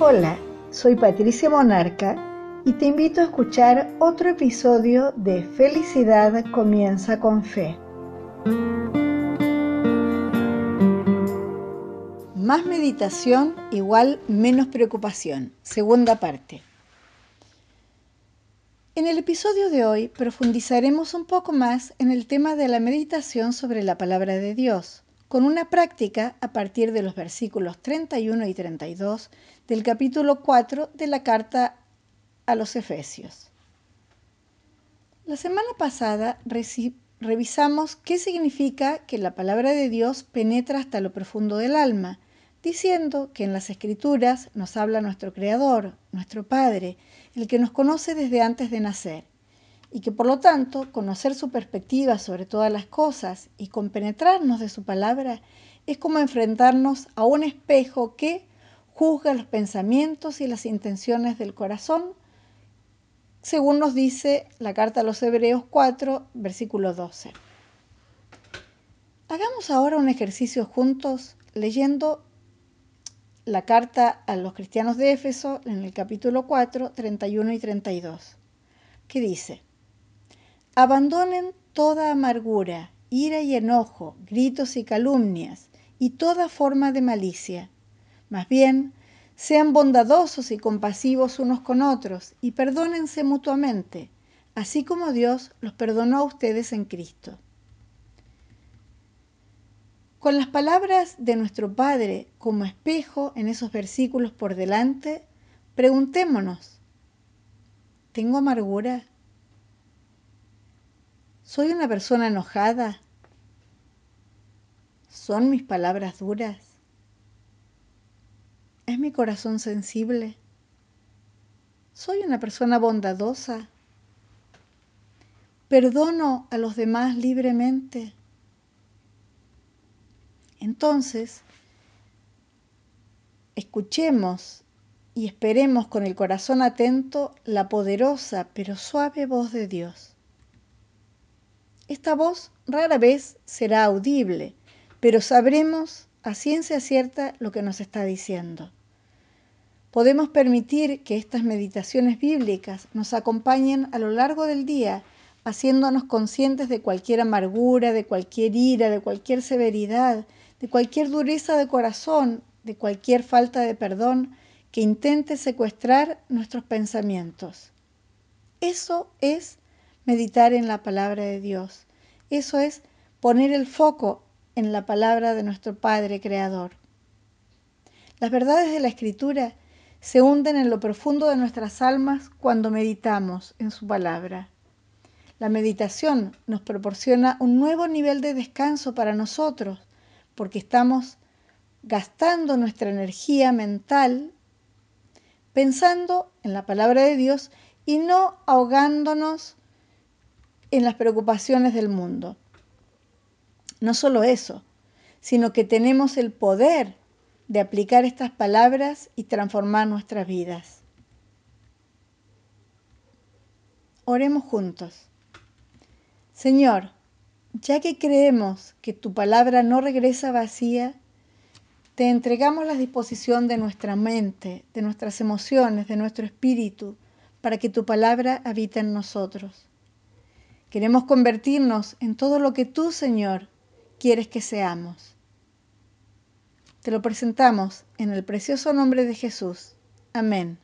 Hola, soy Patricia Monarca y te invito a escuchar otro episodio de Felicidad comienza con fe. Más meditación igual menos preocupación. Segunda parte. En el episodio de hoy profundizaremos un poco más en el tema de la meditación sobre la palabra de Dios, con una práctica a partir de los versículos 31 y 32 del capítulo 4 de la carta a los Efesios. La semana pasada revisamos qué significa que la palabra de Dios penetra hasta lo profundo del alma, diciendo que en las escrituras nos habla nuestro Creador, nuestro Padre, el que nos conoce desde antes de nacer, y que por lo tanto conocer su perspectiva sobre todas las cosas y compenetrarnos de su palabra es como enfrentarnos a un espejo que juzga los pensamientos y las intenciones del corazón, según nos dice la carta a los Hebreos 4, versículo 12. Hagamos ahora un ejercicio juntos leyendo la carta a los cristianos de Éfeso en el capítulo 4, 31 y 32, que dice, Abandonen toda amargura, ira y enojo, gritos y calumnias, y toda forma de malicia. Más bien, sean bondadosos y compasivos unos con otros, y perdónense mutuamente, así como Dios los perdonó a ustedes en Cristo. Con las palabras de nuestro Padre como espejo en esos versículos por delante, preguntémonos, ¿tengo amargura? ¿Soy una persona enojada? ¿Son mis palabras duras? ¿Es mi corazón sensible? ¿Soy una persona bondadosa? ¿Perdono a los demás libremente? Entonces, escuchemos y esperemos con el corazón atento la poderosa pero suave voz de Dios. Esta voz rara vez será audible, pero sabremos a ciencia cierta lo que nos está diciendo. Podemos permitir que estas meditaciones bíblicas nos acompañen a lo largo del día haciéndonos conscientes de cualquier amargura, de cualquier ira, de cualquier severidad, de cualquier dureza de corazón, de cualquier falta de perdón que intente secuestrar nuestros pensamientos. Eso es meditar en la palabra de Dios. Eso es poner el foco en la palabra de nuestro Padre Creador. Las verdades de la Escritura se hunden en lo profundo de nuestras almas cuando meditamos en su palabra. La meditación nos proporciona un nuevo nivel de descanso para nosotros, porque estamos gastando nuestra energía mental pensando en la palabra de Dios y no ahogándonos en las preocupaciones del mundo. No solo eso, sino que tenemos el poder de aplicar estas palabras y transformar nuestras vidas. Oremos juntos. Señor, ya que creemos que tu palabra no regresa vacía, te entregamos la disposición de nuestra mente, de nuestras emociones, de nuestro espíritu, para que tu palabra habite en nosotros. Queremos convertirnos en todo lo que tú, Señor, quieres que seamos. Te lo presentamos en el precioso nombre de Jesús. Amén.